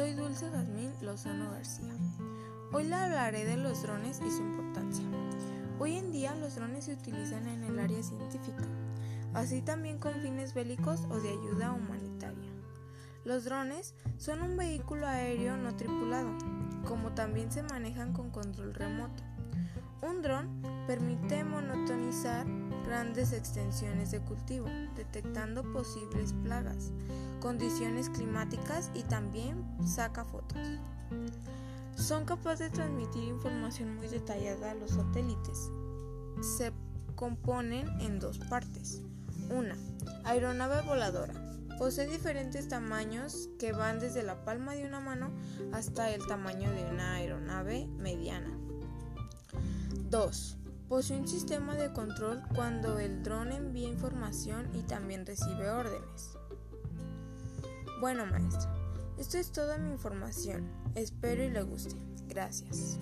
Soy Dulce Jazmín Lozano García. Hoy le hablaré de los drones y su importancia. Hoy en día los drones se utilizan en el área científica, así también con fines bélicos o de ayuda humanitaria. Los drones son un vehículo aéreo no tripulado, como también se manejan con control remoto. Un dron permite monotonizar grandes extensiones de cultivo, detectando posibles plagas, condiciones climáticas y también saca fotos. Son capaces de transmitir información muy detallada a los satélites. Se componen en dos partes. Una, aeronave voladora. Posee diferentes tamaños que van desde la palma de una mano hasta el tamaño de una aeronave mediana. 2. Posee un sistema de control cuando el dron envía información y también recibe órdenes. Bueno, maestra, esto es toda mi información. Espero y le guste. Gracias.